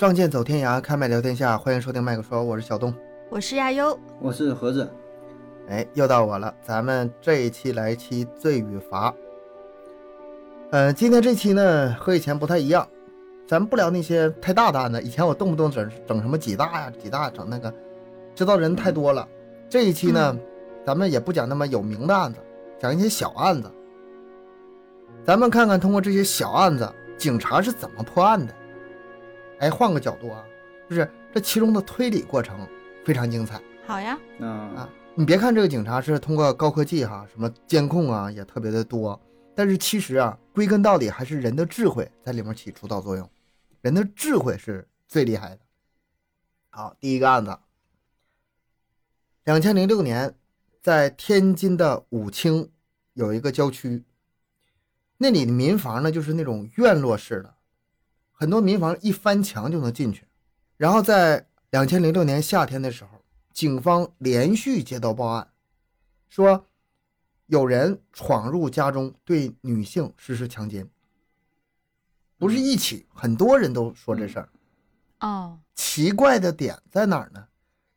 仗剑走天涯，开麦聊天下，欢迎收听麦克说，我是小东。我是亚优，我是盒子，哎，又到我了，咱们这一期来一期罪与罚。呃，今天这期呢和以前不太一样，咱不聊那些太大的案子。以前我动不动整整什么几大呀、几大，整那个，知道人太多了。这一期呢，咱们也不讲那么有名的案子，讲一些小案子。咱们看看通过这些小案子，警察是怎么破案的。哎，换个角度啊，就是这其中的推理过程非常精彩。好呀，嗯啊，你别看这个警察是通过高科技哈，什么监控啊也特别的多，但是其实啊，归根到底还是人的智慧在里面起主导作用，人的智慧是最厉害的。好，第一个案子，两千零六年，在天津的武清有一个郊区，那里的民房呢就是那种院落式的，很多民房一翻墙就能进去。然后在两千零六年夏天的时候。警方连续接到报案，说有人闯入家中对女性实施强奸。不是一起，很多人都说这事儿。哦，奇怪的点在哪儿呢？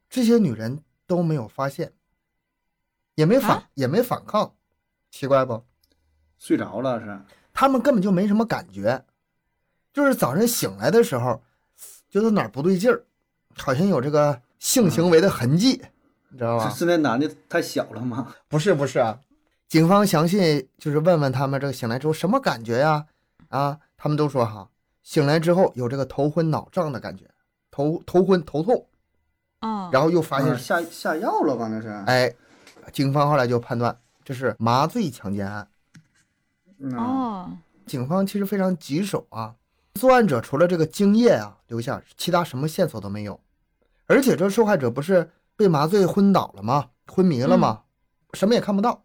这些女人都没有发现，也没反，也没反抗，奇怪不？睡着了是？他们根本就没什么感觉，就是早晨醒来的时候，觉得哪儿不对劲儿，好像有这个。性行为的痕迹，你知道吧？是那男的太小了吗？不是，不是啊。警方详细就是问问他们，这个醒来之后什么感觉呀？啊，他们都说哈，醒来之后有这个头昏脑胀的感觉，头头昏头痛。哦。然后又发现下下药了吧？那是。哎，警方后来就判断这是麻醉强奸案。哦。警方其实非常棘手啊，作案者除了这个精液啊留下，其他什么线索都没有。而且这受害者不是被麻醉昏倒了吗？昏迷了吗？什么也看不到，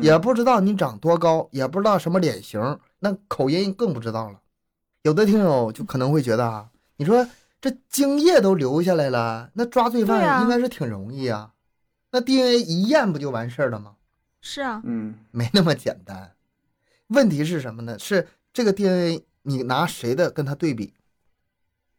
也不知道你长多高，也不知道什么脸型，那口音更不知道了。有的听友就可能会觉得啊，你说这精液都留下来了，那抓罪犯应该是挺容易啊。那 DNA 一验不就完事儿了吗？是啊，嗯，没那么简单。问题是什么呢？是这个 DNA 你拿谁的跟他对比？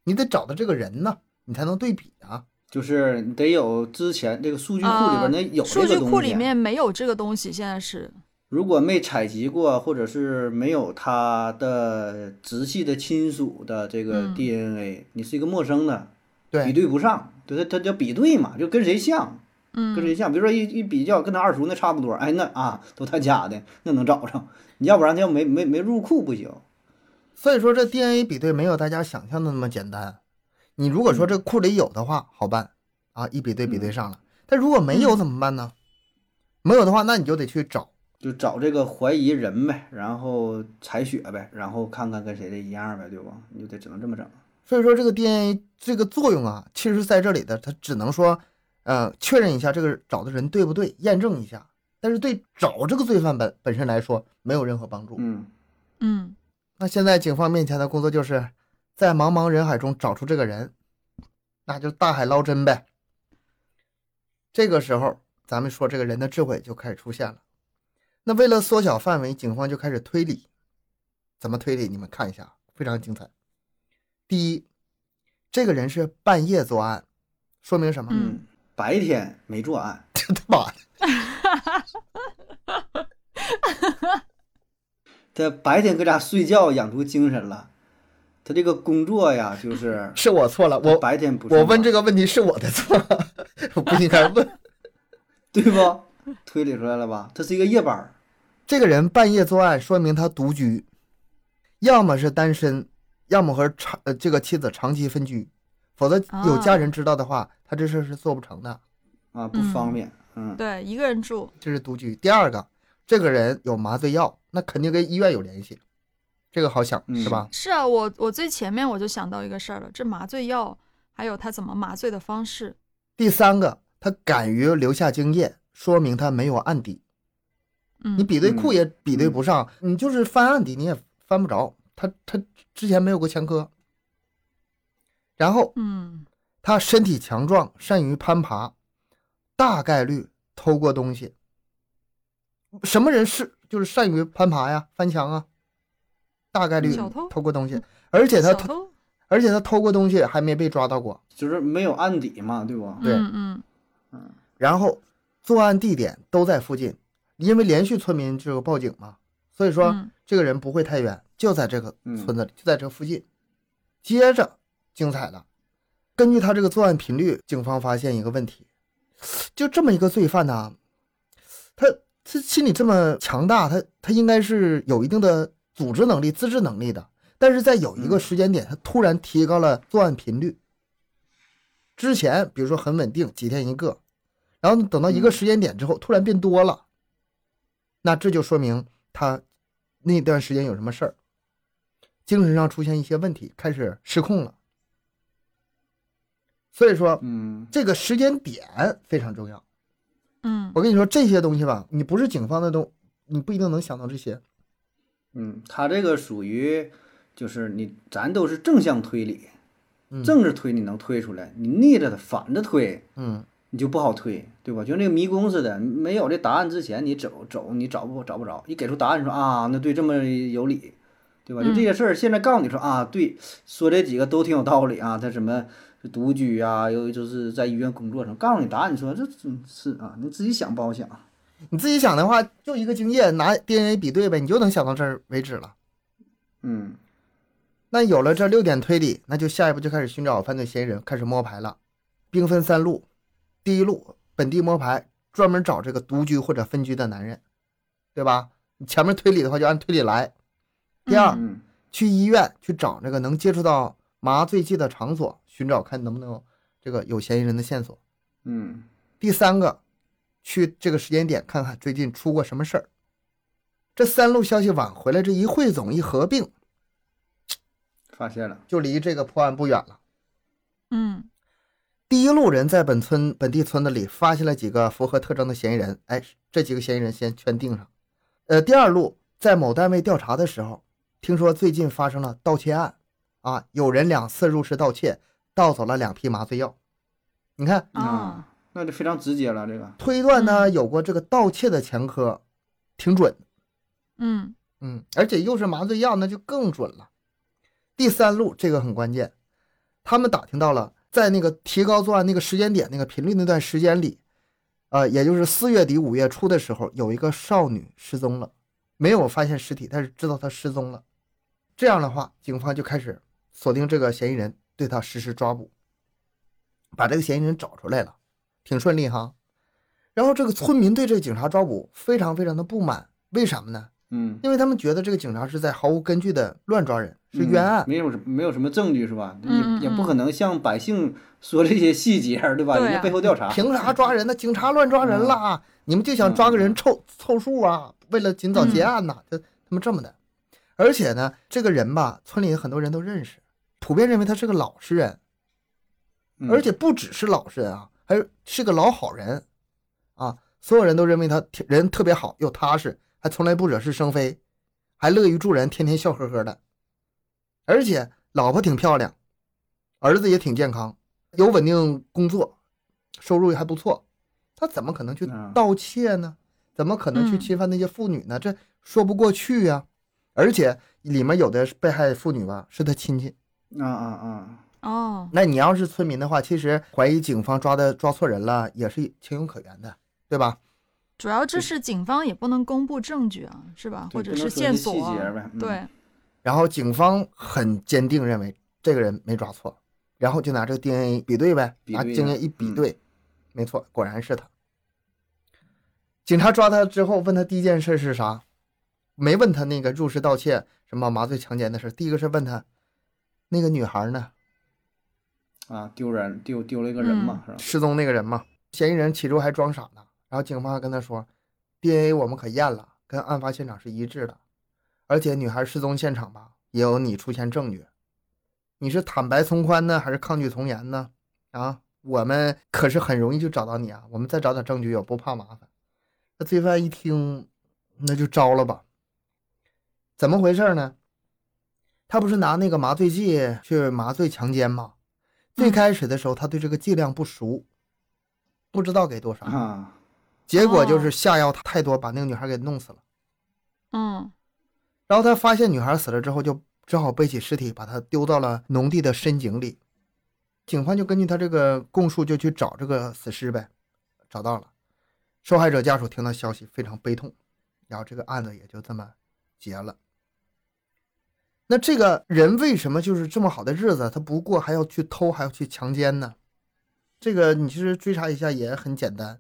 你得找到这个人呢。你才能对比啊，就是你得有之前这个数据库里边那有数据库里面没有这个东西，现在是。如果没采集过，或者是没有他的直系的亲属的这个 DNA，你是一个陌生的，对，比对不上，对，他他叫比对嘛，就跟谁像，嗯，跟谁像，比如说一一比较跟他二叔那差不多，哎，那啊都他家的，那能找着，你要不然他要没没没入库不行。所以说这 DNA 比对没有大家想象的那么简单。你如果说这库里有的话，好办啊，一比对比对上了。但如果没有怎么办呢？没有的话，那你就得去找，就找这个怀疑人呗，然后采血呗，然后看看跟谁的一样呗，对吧？你就得只能这么整。所以说这个 DNA 这个作用啊，其实在这里的，它只能说，呃，确认一下这个找的人对不对，验证一下。但是对找这个罪犯本本身来说，没有任何帮助。嗯嗯。那现在警方面前的工作就是。在茫茫人海中找出这个人，那就大海捞针呗。这个时候，咱们说这个人的智慧就开始出现了。那为了缩小范围，警方就开始推理。怎么推理？你们看一下，非常精彩。第一，这个人是半夜作案，说明什么？嗯，白天没作案。他 妈的！他白天搁家睡觉，养足精神了。他这个工作呀，就 是是我错了，我白天不我问这个问题是我的错，我不应该问，对不？推理出来了吧？他是一个夜班这个人半夜作案，说明他独居，要么是单身，要么和长呃这个妻子长期分居，否则有家人知道的话，他这事是做不成的啊，不方便。嗯，对，一个人住，这是独居。第二个，这个人有麻醉药，那肯定跟医院有联系。这个好想是吧？是啊，我我最前面我就想到一个事儿了，这麻醉药还有他怎么麻醉的方式。第三个，他敢于留下经验，说明他没有案底。嗯，你比对库也比对不上，你就是翻案底你也翻不着。他他之前没有过前科。然后，嗯，他身体强壮，善于攀爬，大概率偷过东西。什么人是就是善于攀爬呀，翻墙啊？大概率偷过东西，而且他偷，而且他偷过东西还没被抓到过。就是没有案底嘛，对不？对嗯嗯然后作案地点都在附近，因为连续村民这个报警嘛，所以说嗯这个人不会太远，就在这个嗯村子里，就在这附近。接着精彩了，根据他这个作案频率，警方发现一个问题，就这么一个罪犯呢，他他心理这么强大，他他应该是有一定的组织能力、自制能力的，但是在有一个嗯时间点，他突然提高了作案频率。之前比如说很稳定，几天一个，然后等到一个嗯时间点之后，突然变多了，那这就说明他那段时间有什么事儿，精神上出现一些问题，开始失控了。所以说，嗯这个时间点非常重要。嗯我跟你说，这些东西吧，你不是警方的东，你不一定能想到这些。嗯，他这个属于就是你咱都是正向推理，嗯正着推你能推出来，你逆着的反着推嗯，你就不好推，对吧？就那个迷宫似的，没有这答案之前，你走走你找不找不着，一给出答案说啊，那对这么有理，对吧？就这些事儿，现在告诉你说啊，对，说这几个都挺有道理啊，他什么独居啊，又就是在医院工作什么，告诉你答案，你说这真是啊，你自己想不好想。你自己想的话，就一个精液，拿 DNA 比对呗，你就能想到这儿为止了。嗯那有了这六点推理，那就下一步就开始寻找犯罪嫌疑人，开始摸牌了。兵分三路，第一路本地摸排，专门找这个独居或者分居的男人，对吧？你前面推理的话就按推理来。第二，嗯去医院去找那个能接触到麻醉剂的场所，寻找看能不能有这个有嫌疑人的线索。嗯第三个，去这个时间点看看最近出过什么事儿。这三路消息往回来，这一汇总一合并，发现了。就离这个破案不远了。嗯第一路人在本村本地村子里发现了几个符合特征的嫌疑人，哎，这几个嫌疑人先圈定上。呃，第二路在某单位调查的时候，听说最近发生了盗窃案，啊，有人两次入室盗窃，盗走了两批麻醉药。你看，啊那就非常直接了，这个。推断呢嗯有过这个盗窃的前科，挺准。嗯嗯，而且又是麻醉药，那就更准了。第三路这个很关键，他们打听到了，在那个提高作案那个时间点、那个频率那段时间里，呃，也就是四月底五月初的时候，有一个少女失踪了，没有发现尸体，但是知道她失踪了。这样的话，警方就开始锁定这个嫌疑人，对他实施抓捕，把这个嫌疑人找出来了，挺顺利哈。然后这个村民对这个警察抓捕非常非常的不满，为什么呢？嗯，因为他们觉得这个警察是在毫无根据的乱抓人，是嗯冤案。没有什没有什么证据是吧？也也不可能向百姓说这些细节，对吧？人家背后调查，凭啥抓人呢？警察乱抓人了啊！你们就想抓个人凑凑数啊？为了尽早结案呐？就他们这么的。而且呢，这个人吧，村里很多人都认识，普遍认为他是个老实人，嗯而且不只是老实人啊，还是是个老好人啊！所有人都认为他挺人特别好，又踏实，还从来不惹是生非，还乐于助人，天天笑呵呵的。而且老婆挺漂亮，儿子也挺健康，有稳定工作，收入还不错。他怎么可能去啊盗窃呢？怎么可能去嗯侵犯那些妇女呢？这说不过去呀、而且里面有的被害妇女吧，是他亲戚。啊啊啊，哦那你要是村民的话，其实怀疑警方抓的抓错人了，也是情有可原的，对吧？主要这是警方也不能公布证据啊，是吧？或者是线索啊细节呗，嗯对，然后警方很坚定认为这个人没抓错，然后就拿这个 DNA 比对呗，拿经验一比嗯对，没错，果然是他。警察抓他之后，问他第一件事是啥？没问他那个入室盗窃、什么麻醉强奸的事，第一个是问他那个女孩呢，啊，丢人丢丢了一个人嘛，是吧？失踪那个人嘛。嫌疑人起初还装傻呢，然后警方还跟他说，DNA 我们可验了，跟案发现场是一致的，而且女孩失踪现场吧也有你出现证据，你是坦白从宽呢，还是抗拒从严呢？啊，我们可是很容易就找到你啊，我们再找点证据，也不怕麻烦。那罪犯一听，那就招了吧。怎么回事呢？他不是拿那个麻醉剂去麻醉强奸吗？最嗯开始的时候，他对这个剂量不熟，不知道给多少，啊，结果就是哦下药太多，把那个女孩给弄死了。嗯然后他发现女孩死了之后，就只好背起尸体，把她丢到了农地的深井里。警方就根据他这个供述，就去找这个死尸呗，找到了。受害者家属听到消息非常悲痛，然后这个案子也就这么结了。那这个人为什么就是这么好的日子他不过，还要去偷，还要去强奸呢？这个你其实追查一下也很简单，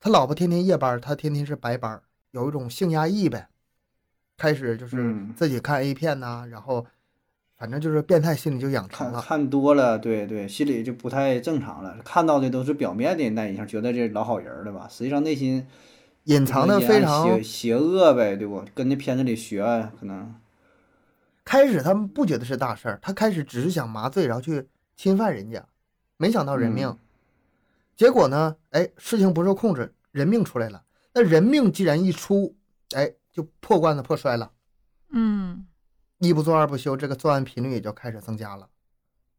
他老婆天天夜班，他天天是白班，有一种性压抑呗。开始就是嗯自己看 A 片呐、然后反正就是变态心理就养成了。看看多了，对对，心里就不太正常了。看到的都是表面的那一下，觉得这老好人儿了吧？实际上内心隐藏的非常邪邪恶呗，对不？跟那片子里学啊可能。开始他们不觉得是大事儿，他开始只是想麻醉，然后去侵犯人家，没想到人命。嗯结果呢，哎，事情不受控制，人命出来了。那人命既然一出，哎，就破罐子破摔了，嗯，一不做二不休，这个作案频率也就开始增加了。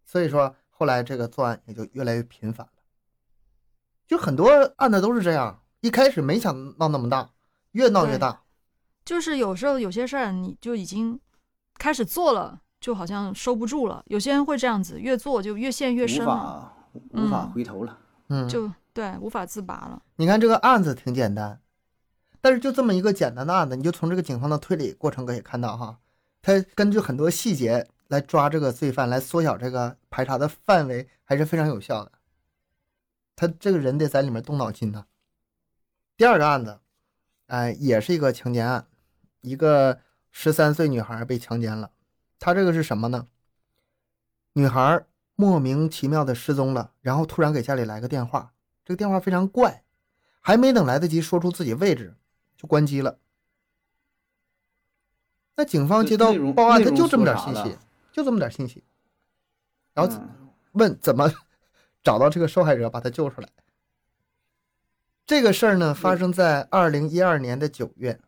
所以说，后来这个作案也就越来越频繁了。就很多案子都是这样，一开始没想闹那么大，越闹越大。就是有时候有些事儿你就已经开始做了，就好像收不住了。有些人会这样子，越做就越陷越深了，法无法嗯回头了。嗯，就对无法自拔了。你看这个案子挺简单，但是就这么一个简单的案子，你就从这个警方的推理过程可以看到哈，他根据很多细节来抓这个罪犯，来缩小这个排查的范围，还是非常有效的。他这个人得在里面动脑筋呢。第二个案子，哎，也是一个强奸案，一个十三岁女孩被强奸了。她这个是什么呢？女孩莫名其妙的失踪了，然后突然给家里来个电话，这个电话非常怪，还没等来得及说出自己位置，就关机了。那警方接到报案，他就这么点信息，就这么点信息，然后嗯 问怎么 找到这个受害者，把他救出来。这个事儿呢，发生在二零一二年的九月。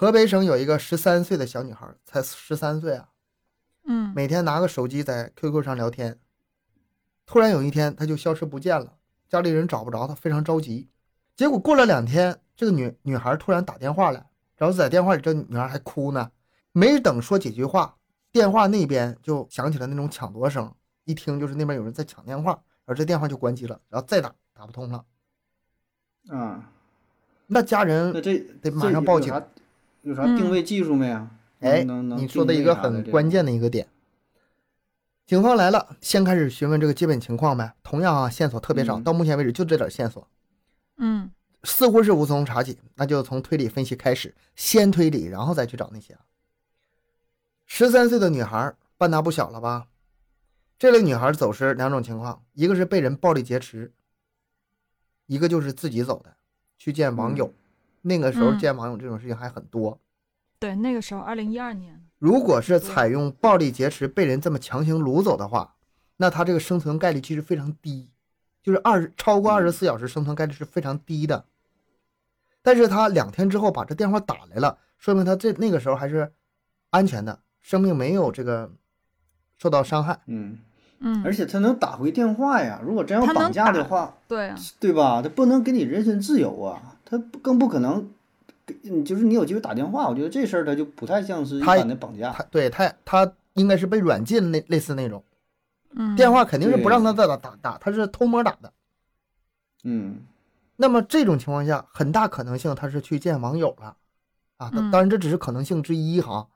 河北省有一个十三岁的小女孩，才十三岁啊，嗯，每天拿个手机在 QQ 上聊天。突然有一天，她就消失不见了，家里人找不着她，非常着急。结果过了两天，这个女女孩突然打电话来，然后在电话里，这女孩还哭呢。没等说几句话，电话那边就响起了那种抢夺声，一听就是那边有人在抢电话，然后这电话就关机了，然后再打打不通了。啊，那家人那这得马上报警有啥定位技术没啊？哎，你说的一个很关。键的一个点。警方来了，先开始询问这个基本情况呗。同样啊，线索特别少，嗯到目前为止就这点线索，嗯似乎是无从查起。那就从推理分析开始，先推理，然后再去找那些。十三岁的女孩，半大不小了吧？这类女孩走失两种情况，一个是被人暴力劫持，一个就是自己走的，去见网友。那个时候嗯见网友这种事情还很多。对，那个时候二零一二年，如果是采用暴力劫持被人这么强行掳走的话，那他这个生存概率其实非常低，就是二超过二十四小时生存概率是非常低的。但是他两天之后把这电话打来了，说明他这那个时候还是安全的，生命没有这个受到伤害。嗯，嗯，而且他能打回电话呀。如果真要绑架的话，对啊，对吧？他不能给你人身自由啊，他不更不可能就是你有机会打电话，我觉得这事儿他就不太像是一他般的绑架。他对他他应该是被软禁那类似那种嗯，电话，肯定是不让他再打打打，他是偷摸打的。嗯，那么这种情况下，很大可能性他是去见网友了，啊，当然这只是可能性之一哈。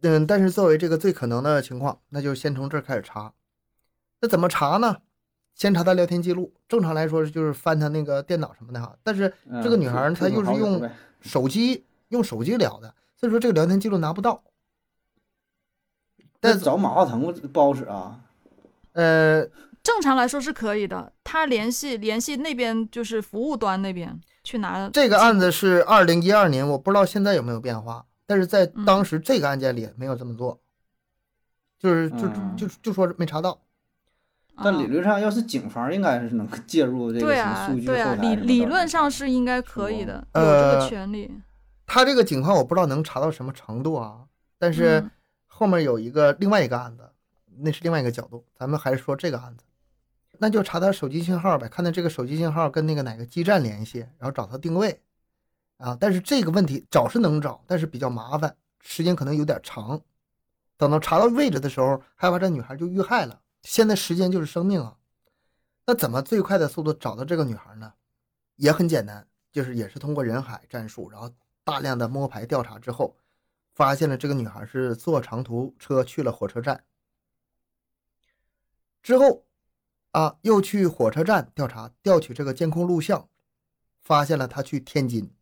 嗯，但是作为这个最可能的情况，那就先从这儿开始查。那怎么查呢？先查他聊天记录，正常来说就是翻他那个电脑什么的哈。但是嗯这个女孩她又是用手机用手机聊的，所以说这个聊天记录拿不到。但是找马化腾不好使啊。呃，正常来说是可以的。他联系联系那边就是服务端那边去拿这个案子是二零一二年，我不知道现在有没有变化，但是在嗯当时这个案件里没有这么做，就是就嗯就就说没查到。但啊理论上，要是警方应该是能介入这个什么对啊数据对啊，后台理理论上是应该可以的，有这呃个权利。他这个警方我不知道能查到什么程度啊，但是嗯后面有一个另外一个案子，那是另外一个角度，咱们还是说这个案子，那就查他手机信号呗，看他这个手机信号跟那个哪个基站联系，然后找他定位啊。但是这个问题找是能找，但是比较麻烦，时间可能有点长。等到查到位置的时候，害怕这女孩就遇害了。现在时间就是生命啊，那怎么最快的速度找到这个女孩呢？也很简单，就是也是通过人海战术，然后大量的摸排调查之后，发现了这个女孩是坐长途车去了火车站。之后，啊，又去火车站调查，调取这个监控录像，发现了她去天津。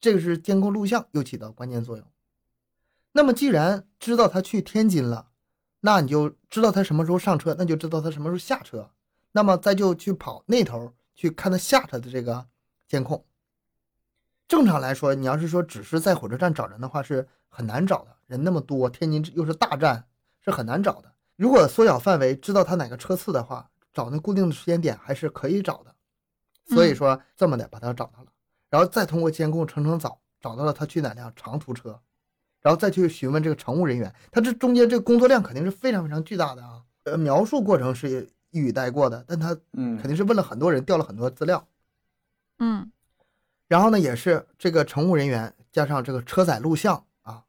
这个是监控录像又起到关键作用。那么，既然知道他去天津了，那你就知道他什么时候上车，那就知道他什么时候下车。那么再就去跑那头去看他下车的这个监控。正常来说，你要是说只是在火车站找人的话，是很难找的。人那么多，天津又是大站，是很难找的。如果缩小范围，知道他哪个车次的话，找那固定的时间点还是可以找的。所以说这么的把他找到了，然后再通过监控层层找，找到了他去哪辆长途车。然后再去询问这个乘务人员，他这中间这个工作量肯定是非常非常巨大的啊。呃，描述过程是一语带过的，但他嗯肯定是问了很多人，调了很多资料。嗯然后呢，也是这个乘务人员加上这个车载录像啊，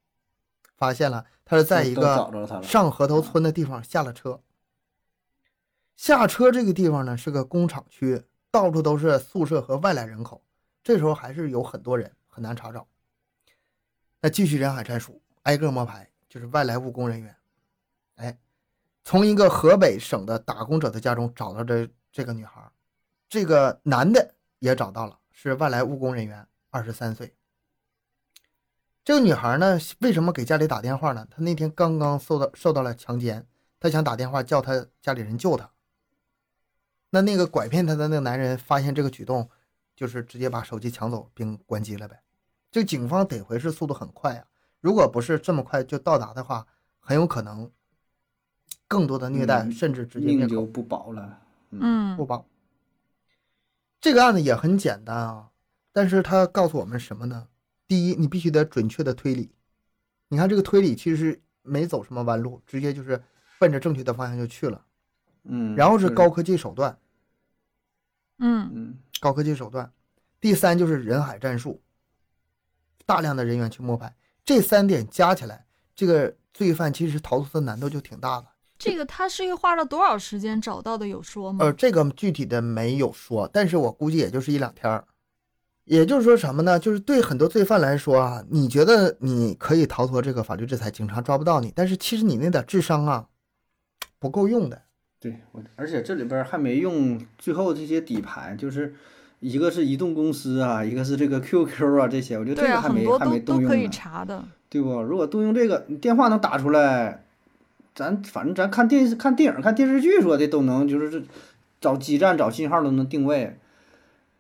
发现了他是在一个。上河头村的地方下了车。下车这个地方呢是个工厂区，到处都是宿舍和外来人口，这时候还是有很多人，很难查找。那继续人海战术，挨个摸排，就是外来务工人员。哎，从一个河北省的打工者的家中找到这这个女孩，这个男的也找到了，是外来务工人员，二十三岁。这个女孩呢，为什么给家里打电话呢？她那天刚刚受到受到了强奸，她想打电话叫她家里人救她。那那个拐骗她的那个男人发现这个举动，就是直接把手机抢走并关机了呗。这个警方得回是速度很快啊，如果不是这么快就到达的话，很有可能更多的虐待，嗯甚至直接灭口命就不保了。嗯不保。这个案子也很简单啊，但是它告诉我们什么呢？第一，你必须得准确的推理。你看这个推理其实没走什么弯路，直接就是奔着正确的方向就去了。嗯，然后是高科技手段，嗯嗯高科技手段。第三就是人海战术，大量的人员去摸排，这三点加起来，这个罪犯其实逃脱的难度就挺大的。这个他是花了多少时间找到的？有说吗？呃，这个具体的没有说，但是我估计也就是一两天儿。也就是说什么呢？就是对很多罪犯来说啊，你觉得你可以逃脱这个法律制裁，警察抓不到你，但是其实你那点智商啊，不够用的。对，我而且这里边儿还没用最后这些底牌，就是一个是移动公司啊，一个是这个 QQ 啊这些，我觉得这个还没、还没动都可以用呢，查的。对不？如果动用这个，你电话能打出来，咱反正咱看电视、看电影、看电视剧说的都能，就是这找基站、找信号都能定位，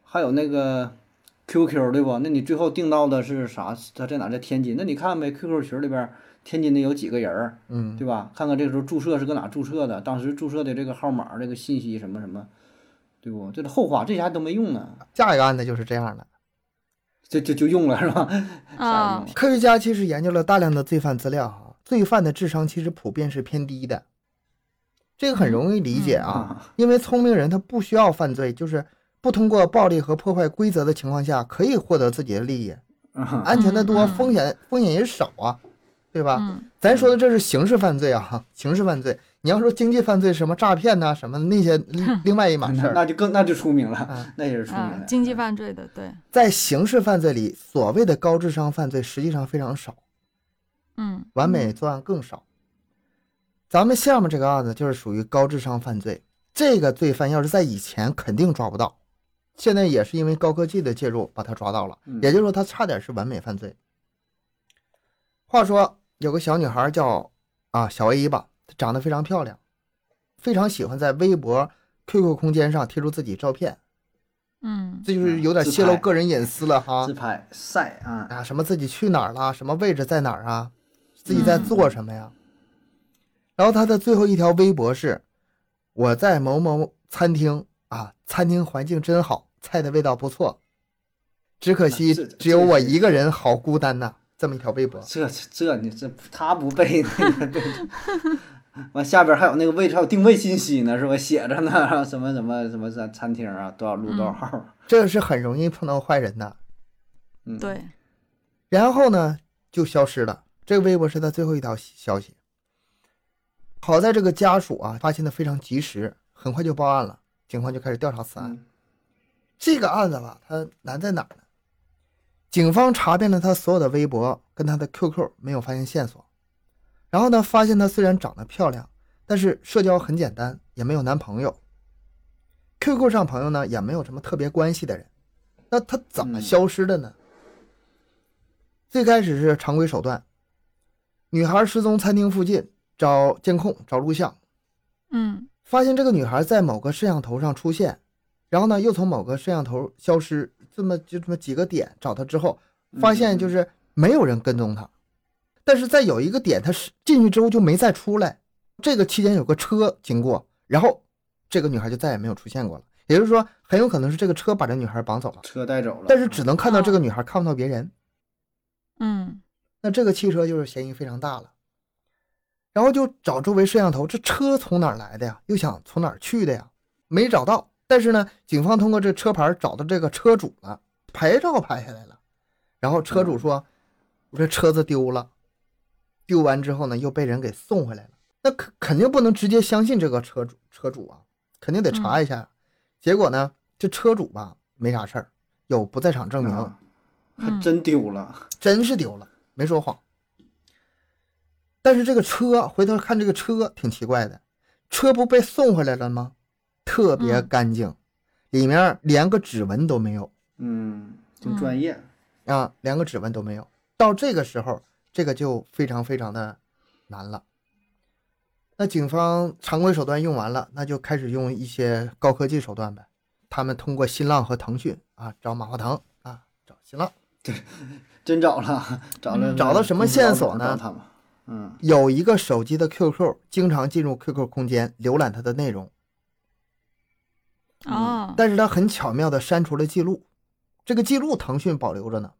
还有那个 QQ 对不？那你最后定到的是啥？他在哪？在天津？那你看呗，QQ 群里边天津的有几个人儿？嗯，对吧？看看这个时候注册是搁哪注册的，当时注册的这个号码、这个信息什么什么，对不？这是后话，这些还都没用呢，下一个案子就是这样的。就就就用了是吧？啊科学家其实研究了大量的罪犯资料哈，罪犯的智商其实普遍是偏低的，这个很容易理解啊，啊，因为聪明人他不需要犯罪，就是不通过暴力和破坏规则的情况下，可以获得自己的利益，安全的多，风险风险也少啊，对吧？嗯咱说的这是刑事犯罪啊，刑事犯罪。你要说经济犯罪，什么诈骗呐、什么那些，另另外一码事那儿。那就更那就出名了，嗯那也是出名啊了。，经济犯罪的，对，在刑事犯罪里，所谓的高智商犯罪实际上非常少，嗯完美作案更少。咱们下面这个案子就是属于高智商犯罪，这个罪犯要是在以前肯定抓不到，现在也是因为高科技的介入把他抓到了，嗯也就是说他差点是完美犯罪。话说有个小女孩叫啊小 A 吧，她长得非常漂亮，非常喜欢在微博、QQ 空间上贴出自己照片，嗯这就是有点泄露个人隐私了哈自。拍晒啊，啊，什么自己去哪儿了，什么位置在哪儿啊，自己在做什么呀？然后他的最后一条微博是：我在某某餐厅啊，餐厅环境真好，菜的味道不错，只可惜只有我一个人，好孤单呐。这么一条微博，这这你这他不背那个对，完下边还有那个位置还有定位信息呢，是吧？写着呢，什么什么什么餐餐厅啊，多少路多少嗯号，这是很容易碰到坏人的。嗯，对，然后呢，就消失了。这个微博是他最后一条消息。好在这个家属啊发现的非常及时，很快就报案了，警方就开始调查此案。嗯这个案子吧，它难在哪儿呢？警方查遍了他所有的微博跟他的 QQ，没有发现线索。然后呢，发现她虽然长得漂亮，但是社交很简单，也没有男朋友。QQ 上朋友呢也没有什么特别关系的人，那她怎么嗯消失的呢？最开始是常规手段，女孩失踪餐厅附近找监控、找录像，嗯发现这个女孩在某个摄像头上出现，然后呢又从某个摄像头消失，这么就这么几个点找他之后，发现就是没有人跟踪他，但是在有一个点他是进去之后就没再出来，这个期间有个车经过，然后这个女孩就再也没有出现过了，也就是说很有可能是这个车把这女孩绑走了，车带走了，但是只能看到这个女孩，看不到别人。嗯那这个汽车就是嫌疑非常大了。然后就找周围摄像头，这车从哪儿来的呀？又想从哪儿去的呀？没找到。但是呢，警方通过这车牌找到这个车主了，牌照拍下来了。然后车主说：“我这车子丢了，丢完之后呢，又被人给送回来了。那肯肯定不能直接相信这个车主，车主啊，肯定得查一下。结果呢，这车主吧没啥事儿，有不在场证明。啊还真丢了，真是丢了，没说谎。但是这个车回头看，这个车挺奇怪的，车不被送回来了吗？特别嗯干净，里面连个指纹都没有嗯，挺专业，啊，连个指纹都没有。到这个时候，这个就非常非常的难了。那警方常规手段用完了，那就开始用一些高科技手段呗。他们通过新浪和腾讯啊，找马化腾啊，找新浪。对真找了，找了，嗯找到什么线索呢找他们，嗯有一个手机的 QQ，经常进入 QQ 空间浏览它的内容，啊，但是他很巧妙的删除了记录，这个记录腾讯保留着呢，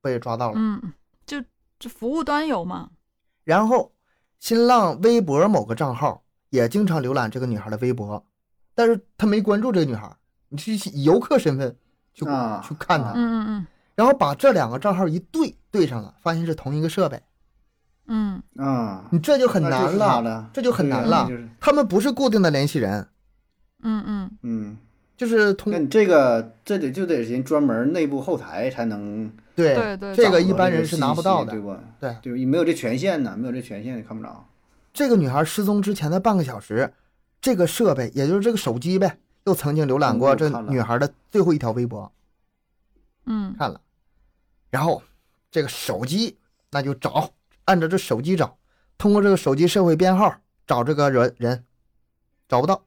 被抓到了。嗯，就这服务端有吗？然后新浪微博某个账号也经常浏览这个女孩的微博，但是他没关注这个女孩，你是以游客身份去、啊去看她，嗯嗯嗯。然后把这两个账号一对对上了，发现是同一个设备，嗯。啊，你这就很那难了，这就很难了。他们不是固定的联系人，嗯嗯嗯，就是通那你这个这得就得人专门内部后台才能对对对这个一般人是拿不到的对。不？对对，没有这权限呢，没有这权限你看不着。这个女孩失踪之前的半个小时，这个设备，也就是这个手机呗，又曾经浏览过这女孩的最后一条微博，嗯看了。然后这个手机那就找，按照这手机找，通过这个手机社会编号找这个人人，找不到，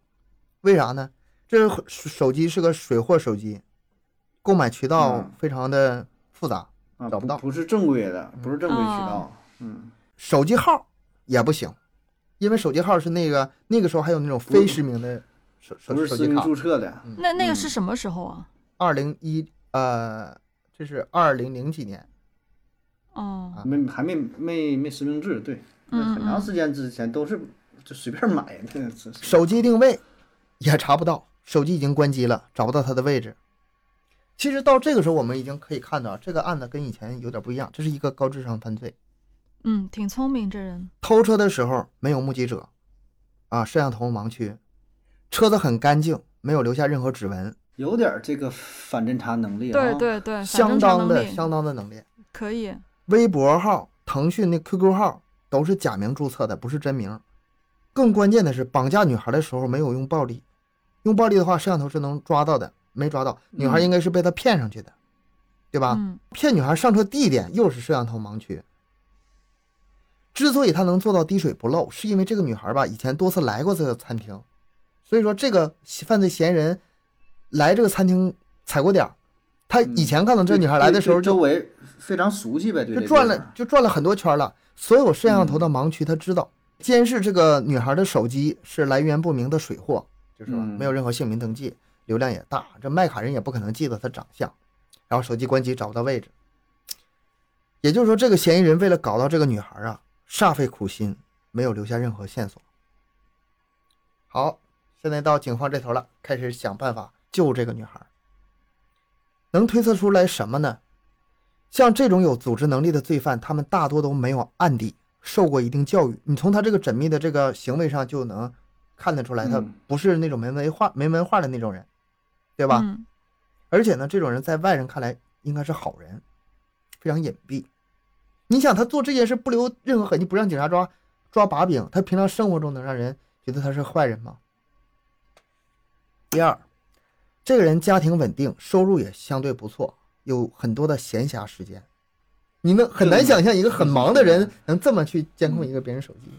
为啥呢？这是手机是个水货手机，购买渠道嗯非常的复杂，啊，找不到不是正规的，不是正规渠哦道。嗯，手机号也不行，因为手机号是那个那个时候还有那种非实名的手手不是实名手机卡。注册的。那那个嗯是什么时候啊？二零一呃，这是二零零几年，哦，啊没还没没没实名制，对，很长时间之前都是就随便买手机定位也查不到，手机已经关机了，找不到他的位置。其实到这个时候，我们已经可以看到这个案子跟以前有点不一样，这是一个高智商犯罪。嗯，挺聪明这人。偷车的时候没有目击者，啊，摄像头盲区，车子很干净，没有留下任何指纹，有点这个反侦查能力啊。对对对，相当的相当的能力。可以。微博号、腾讯那 QQ 号都是假名注册的，不是真名。更关键的是，绑架女孩的时候没有用暴力，用暴力的话，摄像头是能抓到的，没抓到。女孩嗯应该是被他骗上去的，对吧？嗯骗女孩上车地点又是摄像头盲区。之所以他能做到滴水不漏，是因为这个女孩吧以前多次来过这个餐厅，所以说这个犯罪嫌疑人来这个餐厅踩过点儿。他以前看到这女孩来的时候就周围非常熟悉呗，就转了就转了很多圈了。所有摄像头的盲区他知道，监视这个女孩的手机是来源不明的水货，就是没有任何姓名登记，流量也大，这卖卡人也不可能记得他长相，然后手机关机找不到位置。也就是说，这个嫌疑人为了搞到这个女孩啊，煞费苦心，没有留下任何线索。好，现在到警方这头了，开始想办法救这个女孩。能推测出来什么呢？像这种有组织能力的罪犯，他们大多都没有案底，受过一定教育。你从他这个缜密的这个行为上就能看得出来，他嗯不是那种没文化、没文化的那种人，对吧？嗯而且呢，这种人在外人看来应该是好人，非常隐蔽。你想，他做这件事不留任何痕迹，不让警察抓抓把柄，他平常生活中能让人觉得他是坏人吗？第二，这个人家庭稳定，收入也相对不错，有很多的闲暇时间。你能很难想象一个很忙的人能这么去监控一个别人手机。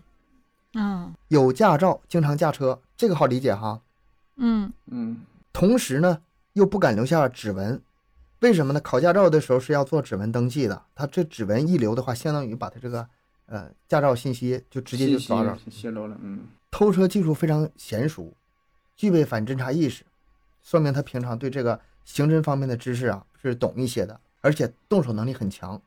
嗯。有驾照，经常驾车，这个好理解哈。嗯。嗯。同时呢，又不敢留下指纹，为什么呢？考驾照的时候是要做指纹登记的，他这指纹一留的话，相当于把他这个呃驾照信息就直接就抓着。泄露了，嗯。偷车技术非常娴熟，具备反侦查意识，说明他平常对这个刑侦方面的知识啊是懂一些的，而且动手能力很强，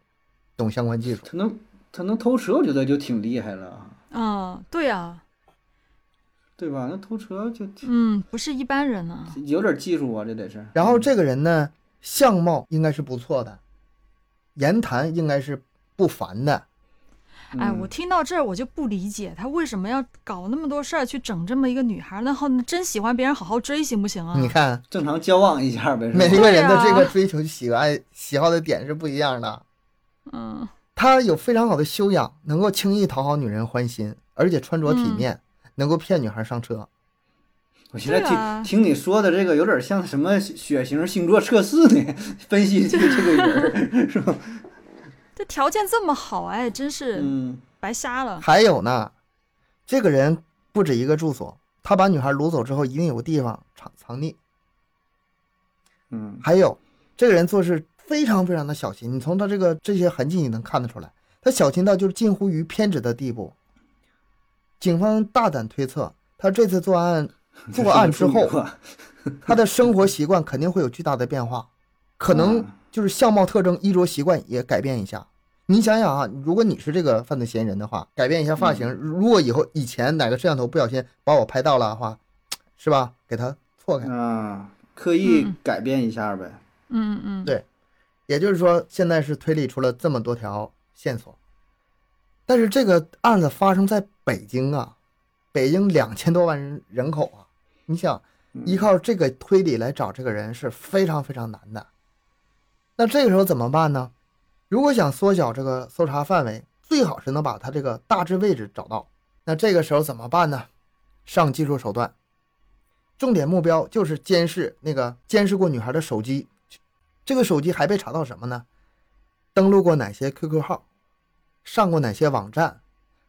懂相关技术。他能他能偷车，我觉得就挺厉害了，啊，对啊，对吧？那偷车就嗯，不是一般人啊。有点技术啊，这得是。然后这个人呢，相貌应该是不错的，言谈应该是不凡的。哎，嗯我听到这儿我就不理解他为什么要搞那么多事儿去整这么一个女孩儿，然后真喜欢别人好好追行不行啊？你看，正常交往一下呗，每个人的这个追求喜爱喜好的点是不一样的。嗯他有非常好的修养，能够轻易讨好女人欢心，而且穿着体嗯面，能够骗女孩上车。我现在听、啊听你说的这个，有点像什么血型星座测试呢？分析这个这个人是吧？这条件这么好，哎，真是嗯白瞎了。还有呢，这个人不止一个住所，他把女孩掳走之后，一定有个地方藏藏匿。嗯还有，这个人做事非常非常的小心，你从他这个这些痕迹你能看得出来，他小心到就是近乎于偏执的地步。警方大胆推测，他这次作案 作案之后，他的生活习惯肯定会有巨大的变化，可能嗯就是相貌特征、衣着习惯也改变一下。你想想啊，如果你是这个犯罪嫌疑人的话，改变一下发型，如果以后以前哪个摄像头不小心把我拍到了的话，是吧？给他错开。啊，刻意嗯改变一下呗。嗯嗯，对也就是说，现在是推理出了这么多条线索，但是这个案子发生在北京啊，北京两千多万人人口啊，你想嗯依靠这个推理来找这个人是非常非常难的。那这个时候怎么办呢？如果想缩小这个搜查范围，最好是能把他这个大致位置找到。那这个时候怎么办呢？上技术手段，重点目标就是监视那个监视过女孩的手机。这个手机还被查到什么呢？登录过哪些 QQ 号，上过哪些网站，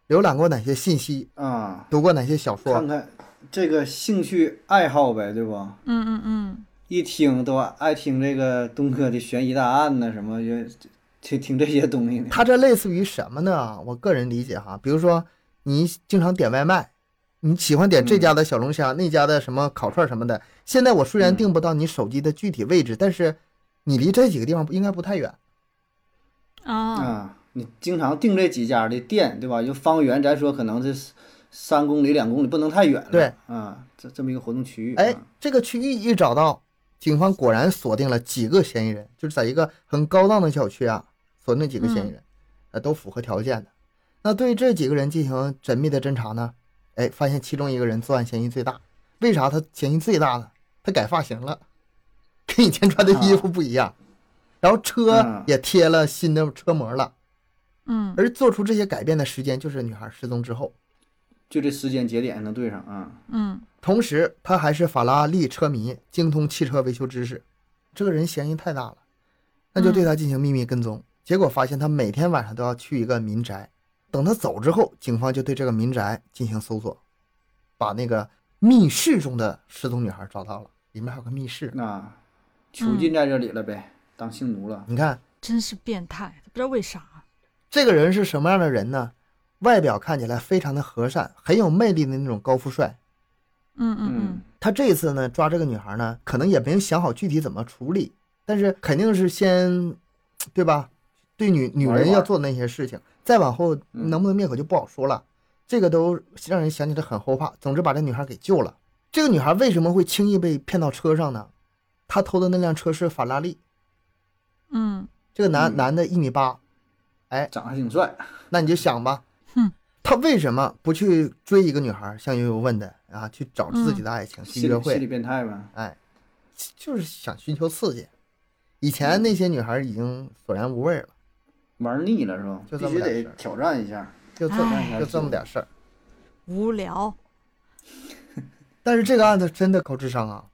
浏览过哪些信息，啊，读过哪些小说看。看这个兴趣爱好呗，对不？嗯嗯嗯，一听都爱听这个东哥的悬疑大案呐，什么就听听这些东西呢。它这类似于什么呢？我个人理解哈，比如说你经常点外卖，你喜欢点这家的小龙虾，那家的什么烤串什么的。现在我虽然嗯定不到你手机的具体位置，但是你离这几个地方应该不太远。啊，啊，你经常订这几家的店，对吧？就方圆，咱说可能是三公里、两公里，不能太远了。对啊，这这么一个活动区域。哎啊，这个区域一找到，警方果然锁定了几个嫌疑人，就是在一个很高档的小区啊，锁定几个嫌疑人，呃，都符合条件的。那对这几个人进行缜密的侦查呢，哎，发现其中一个人作案嫌疑最大。为啥他嫌疑最大呢？他改发型了，跟以前穿的衣服不一样，然后车嗯也贴了新的车膜了。嗯而做出这些改变的时间就是女孩失踪之后。就这时间节点能对上啊。嗯同时，他还是法拉利车迷，精通汽车维修知识。这个人嫌疑太大了，那就对他进行秘密跟踪。结果发现他每天晚上都要去一个民宅。等他走之后，警方就对这个民宅进行搜索，把那个密室中的失踪女孩找到了，里面还有个密室。那囚禁在这里了呗，当性奴了。你看真是变态，不知道为啥。这个人是什么样的人呢？外表看起来非常的和善，很有魅力的那种高富帅。嗯嗯嗯他这一次呢抓这个女孩呢，可能也没有想好具体怎么处理，但是肯定是先，对吧？对女女人要做那些事情，再往后嗯能不能灭口就不好说了。这个都让人想起来很后怕。总之把这女孩给救了。这个女孩为什么会轻易被骗到车上呢？她偷的那辆车是法拉利，嗯这个男、嗯男的一米八，哎长得还挺帅，那你就想吧，哼，他为什么不去追一个女孩？像悠悠问的啊，去找自己的爱情，去约心理心理，变态呗。哎，就是想寻求刺激。以前那些女孩已经索然无味了，玩腻了是吧？就必须这么点事得挑战一下。就这么就这么点事儿。无聊。但是这个案子真的高智商啊！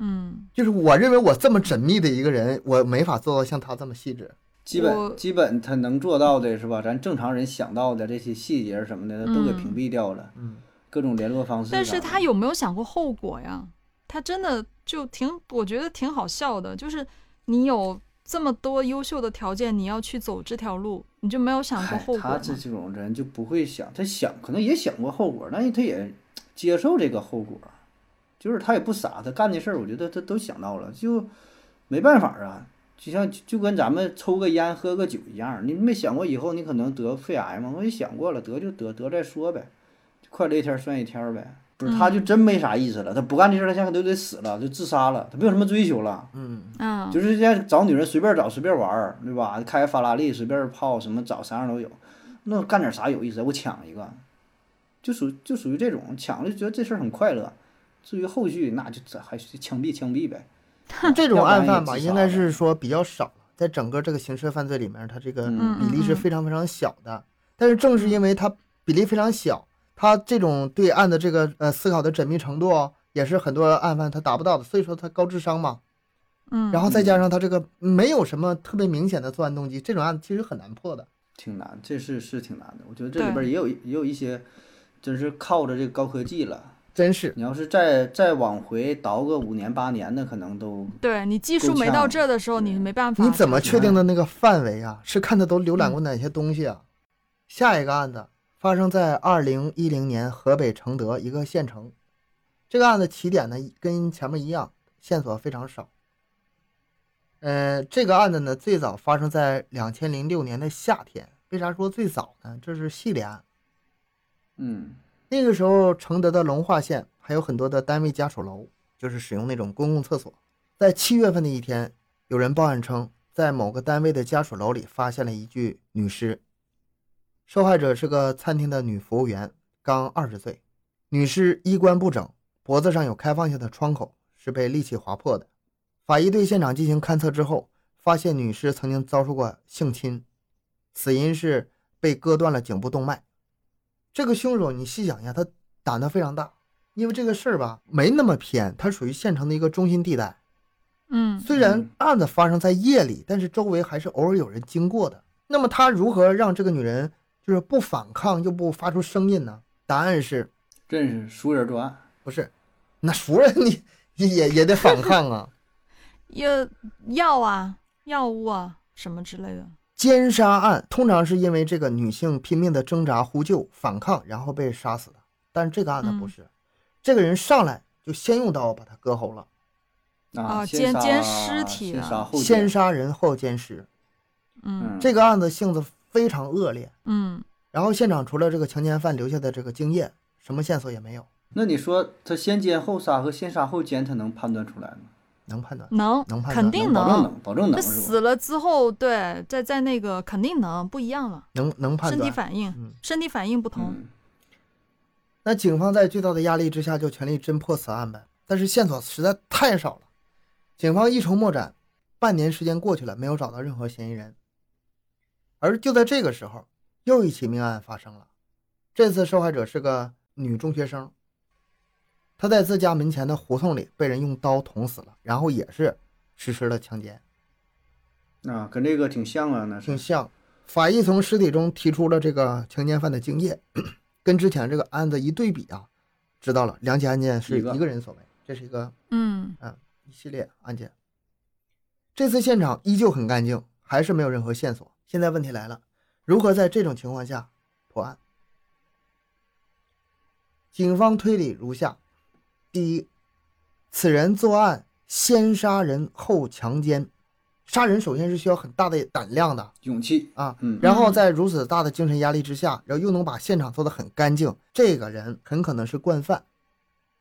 嗯，就是我认为我这么缜密的一个人，我没法做到像他这么细致。基本基本他能做到的是吧？咱正常人想到的这些细节什么的都给嗯屏蔽掉了，嗯，各种联络方式。但是他有没有想过后果呀？他真的就挺，我觉得挺好笑的，就是你有这么多优秀的条件，你要去走这条路，你就没有想过后果？他这这种人就不会想，他想可能也想过后果，但是他也接受这个后果，就是他也不傻，他干的事儿，我觉得他都想到了，就没办法啊。就像就跟咱们抽个烟、喝个酒一样，你没想过以后你可能得肺癌吗？我也想过了，得就得，得再说呗，快乐一天算一天呗。不是，他就真没啥意思了，他不干这事儿，他现在都得死了，就自杀了，他没有什么追求了。嗯，嗯，就是现在找女人随便找随便玩儿，对吧？开法拉利随便泡，什么找啥样都有。那干点啥有意思？我抢一个，就属就属于这种抢了，就觉得这事儿很快乐。至于后续，那就这还是枪毙枪毙呗。这种案犯吧，应该是说比较少，在整个这个刑事犯罪里面，它这个嗯比例是非常非常小的。但是正是因为它比例非常小，它这种对案的这个呃思考的缜密程度哦，也是很多案犯他达不到的，所以说他高智商嘛。嗯，然后再加上他这个没有什么特别明显的作案动机，这种案子其实很难破的。挺难，这是是挺难的。我觉得这里边也有也有一些，真是靠着这个高科技了。真是，你要是再再往回倒个五年八年的，可能都对你技术没到这的时候，你没办法。你怎么确定的？的那个范围啊？是看他都浏览过哪些东西啊？下一个案子发生在二零一零年河北承德一个县城，这个案子起点呢跟前面一样，线索非常少。呃，这个案子呢最早发生在两千零六年的夏天。为啥说最早呢？这是系列案。嗯那个时候，承德的隆化县还有很多的单位家属楼，就是使用那种公共厕所。在七月份的一天，有人报案称，在某个单位的家属楼里发现了一具女尸。受害者是个餐厅的女服务员，刚二十岁。女尸衣冠不整，脖子上有开放性的创口，是被利器划破的。法医对现场进行勘测之后，发现女尸曾经遭受过性侵，死因是被割断了颈部动脉。这个凶手，你细想一下，他胆子非常大，因为这个事儿吧没那么偏，它属于县城的一个中心地带。嗯虽然嗯案子发生在夜里，但是周围还是偶尔有人经过的。那么他如何让这个女人就是不反抗又不发出声音呢？答案是真是熟人作案。不是？那熟人你你也也得反抗啊！要药啊、药物啊什么之类的。奸杀案通常是因为这个女性拼命的挣扎呼救反抗，然后被杀死的。但是这个案子不嗯。是，这个人上来就先用刀把他割喉了，啊，哦先杀奸奸尸体先了杀后先杀人后奸尸。嗯。这个案子性子非常恶劣，嗯，然后现场除了这个强奸犯留下的这个精液，什么线索也没有，那你说他先奸后杀和先杀后奸，他能判断出来吗？能判断。能能判断肯定保证能，保证能那？死了之后，对，在在那个肯定能不一样了，能能判断身体。反应，嗯身体反应不同。嗯那警方在巨大的压力之下就全力侦破此案呗，但是线索实在太少了，警方一筹莫展，半年时间过去了，没有找到任何嫌疑人。而就在这个时候，又一起命案发生了，这次受害者是个女中学生，她在自家门前的胡同里被人用刀捅死了，然后也是实施了强奸。啊，跟这个挺像啊，那是挺像。法医从尸体中提出了这个强奸犯的精液，跟之前这个案子一对比啊，知道了两起案件是一个人所为，这是一个嗯一系列案件。这次现场依旧很干净，还是没有任何线索。现在问题来了，如何在这种情况下破案？警方推理如下：第一，此人作案先杀人后强奸，杀人首先是需要很大的胆量的。勇气。啊，嗯然后在如此大的精神压力之下，然后又能把现场做得很干净，这个人很可能是惯犯，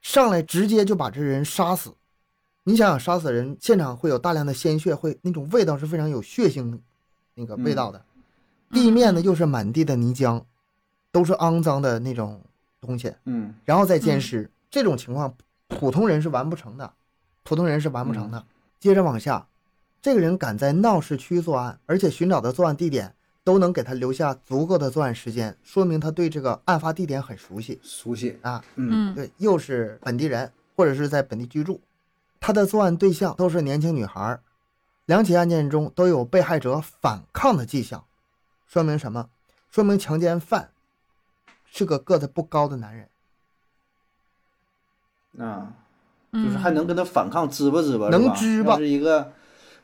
上来直接就把这人杀死。你想想，杀死人现场会有大量的鲜血，会那种味道是非常有血腥那个味道的。地面呢又是满地的泥浆，都是肮脏的那种东西，嗯然后再奸尸，这种情况普通人是完不成的，普通人是完不成的。接着往下，这个人敢在闹市区作案，而且寻找的作案地点都能给他留下足够的作案时间，说明他对这个案发地点很熟悉熟悉，啊。嗯嗯对，又是本地人或者是在本地居住，他的作案对象都是年轻女孩儿，两起案件中都有被害者反抗的迹象，说明什么？说明强奸犯是个个子不高的男人。啊，嗯，就是还能跟他反抗，支吧支吧，能支吧要是一个，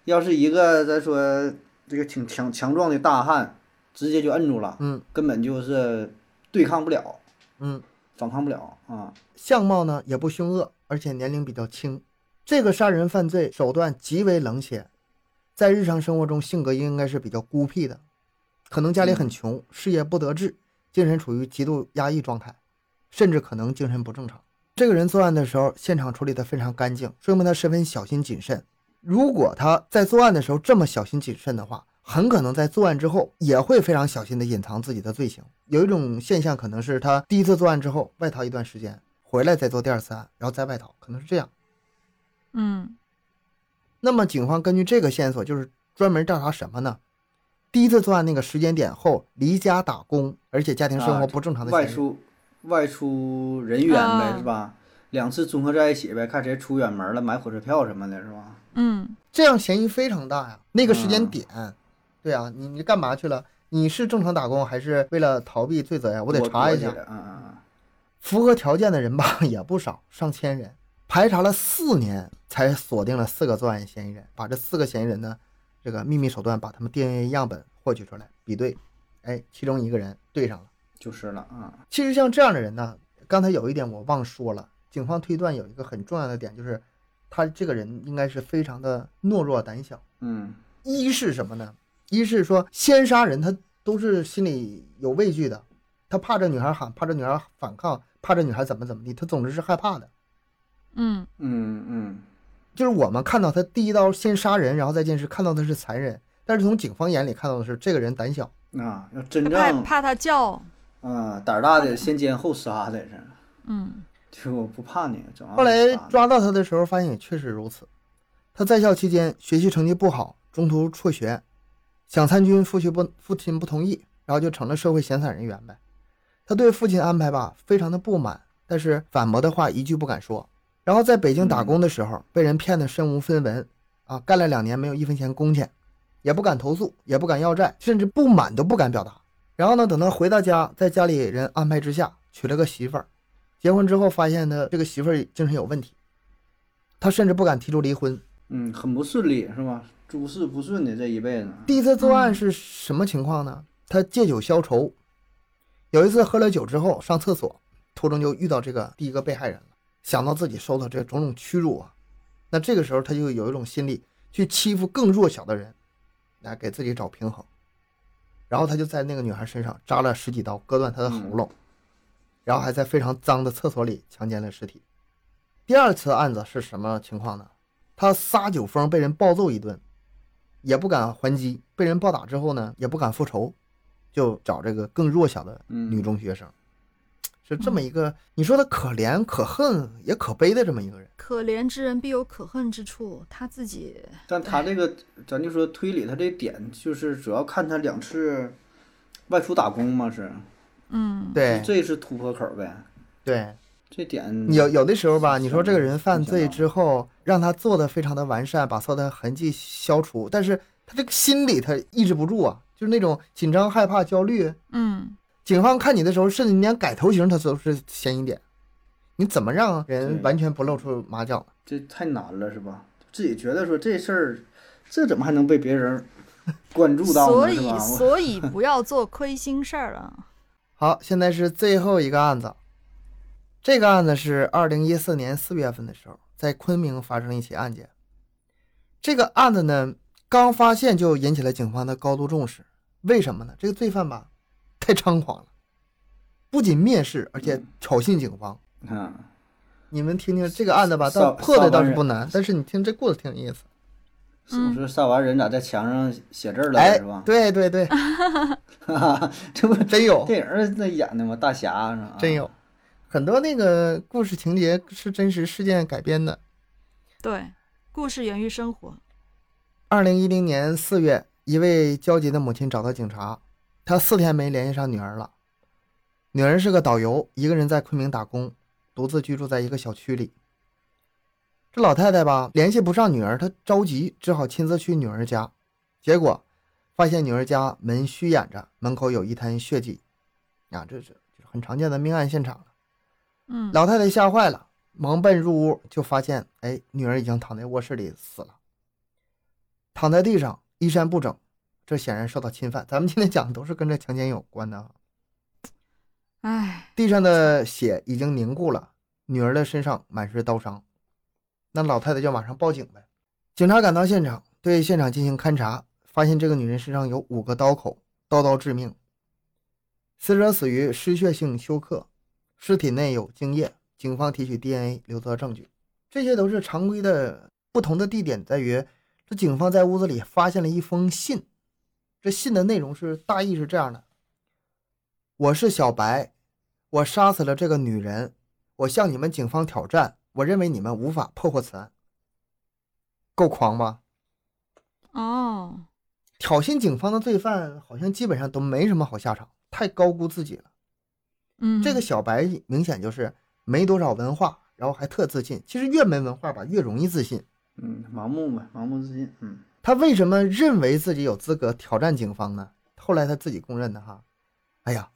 要是一个咱说这个挺强强壮的大汉，直接就摁住了，嗯根本就是对抗不了，嗯，反抗不了啊。相貌呢也不凶恶，而且年龄比较轻。这个杀人犯罪手段极为冷血，在日常生活中性格应该是比较孤僻的，可能家里很穷，事业不得志，精神处于极度压抑状态，甚至可能精神不正常。这个人作案的时候，现场处理得非常干净，说明他十分小心谨慎。如果他在作案的时候这么小心谨慎的话，很可能在作案之后也会非常小心的隐藏自己的罪行。有一种现象，可能是他第一次作案之后外逃一段时间，回来再做第二次案，然后再外逃，可能是这样。嗯那么警方根据这个线索，就是专门调查什么呢？第一次作案那个时间点后离家打工，而且家庭生活啊不正常的嫌疑人外出外出人员呗，啊是吧？两次综合在一起呗，看谁出远门了，买火车票什么的，是吧？嗯这样嫌疑非常大呀。那个时间嗯点，对啊，你你干嘛去了？你是正常打工还是为了逃避罪责呀？我得查一下。嗯嗯嗯。符合条件的人吧也不少，上千人，排查了四年才锁定了四个作案嫌疑人，把这四个嫌疑人呢，这个秘密手段把他们 DNA 样本获取出来比对，哎，其中一个人对上了。就是了啊，其实像这样的人呢，刚才有一点我忘说了，警方推断有一个很重要的点，就是他这个人应该是非常的懦弱胆小。嗯一是什么呢？一是说先杀人，他都是心里有畏惧的，他怕这女孩喊，怕这女孩反抗，怕这女孩怎么怎么地，他总之是害怕的。嗯嗯嗯，就是我们看到他第一刀先杀人，然后再见尸，看到的是残忍，但是从警方眼里看到的是这个人胆小。啊，要真正怕怕他叫，啊胆儿大的先奸后杀的是，嗯就不怕你，整后来抓到他的时候，发现也确实如此。他在校期间学习成绩不好，中途辍学，想参军，父亲不父亲不同意，然后就成了社会闲散人员呗。他对父亲安排吧非常的不满，但是反驳的话一句不敢说。然后在北京打工的时候，被人骗得身无分文，啊，干了两年没有一分钱工钱，也不敢投诉，也不敢要债，甚至不满都不敢表达。然后呢，等他回到家，在家里人安排之下娶了个媳妇儿，结婚之后发现他这个媳妇儿精神有问题，他甚至不敢提出离婚。嗯很不顺利是吧？诸事不顺的这一辈子，第一次作案嗯是什么情况呢？他借酒消愁，有一次喝了酒之后上厕所，途中就遇到这个第一个被害人了，想到自己受到这种种屈辱啊，那这个时候他就有一种心理去欺负更弱小的人，来给自己找平衡，然后他就在那个女孩身上扎了十几刀，割断她的喉咙，然后还在非常脏的厕所里强奸了尸体。第二次案子是什么情况呢？他撒酒疯被人暴揍一顿，也不敢还击，被人暴打之后呢，也不敢复仇，就找这个更弱小的女中学生，是这么一个你说他可怜可恨也可悲的这么一个人。可怜之人必有可恨之处，他自己但他这个咱就说推理，他这点就是主要看他两次外出打工嘛，是嗯。对。这是突破口呗，对，这点有有的时候吧，你说这个人犯罪之后，让他做的非常的完善，把所有的痕迹消除，但是他这个心里他抑制不住啊，就是那种紧张、害怕、焦虑。嗯警方看你的时候，甚至你连改头型他都是嫌疑点，你怎么让人完全不露出马脚？这太难了是吧？自己觉得说这事儿，这怎么还能被别人关注到所呢？是吧？以所以不要做亏心事儿啊。好，现在是最后一个案子。这个案子是二零一四年四月份的时候，在昆明发生了一起案件。这个案子呢，刚发现就引起了警方的高度重视。为什么呢？这个罪犯吧，太猖狂了，不仅蔑视，而且挑衅警方。啊，你们听听这个案子吧，扫倒破的倒是不难，但是你听这故事挺有意思。是不是杀完人咋在墙上写字儿了哎是吧，？对对对，这不 真有电影儿那演的吗？大侠是吧？真有，很多那个故事情节是真实事件改编的。对，故事源于生活。二零一零年四月，一位焦急的母亲找到警察，她四天没联系上女儿了。女儿是个导游，一个人在昆明打工，独自居住在一个小区里。这老太太吧，联系不上女儿，她着急，只好亲自去女儿家。结果发现女儿家门虚掩着，门口有一滩血迹。啊，这是就是很常见的命案现场了。嗯，老太太吓坏了，忙奔入屋，就发现，哎，女儿已经躺在卧室里死了，躺在地上，衣衫不整，这显然受到侵犯。咱们今天讲的都是跟这强奸有关的啊。唉，地上的血已经凝固了，女儿的身上满是刀伤，那老太太就马上报警呗。警察赶到现场，对现场进行勘查，发现这个女人身上有五个刀口，刀刀致命。死者死于失血性休克，尸体内有精液，警方提取 DNA 留作证据。这些都是常规的，不同的地点在于，这警方在屋子里发现了一封信，这信的内容是大意是这样的：我是小白，我杀死了这个女人，我向你们警方挑战，我认为你们无法破获此案。够狂吧？哦，挑衅警方的罪犯好像基本上都没什么好下场，太高估自己了。嗯，这个小白明显就是没多少文化，然后还特自信。其实越没文化吧，越容易自信。嗯，盲目嘛，盲目自信。嗯，他为什么认为自己有资格挑战警方呢？后来他自己公认的哈，哎呀，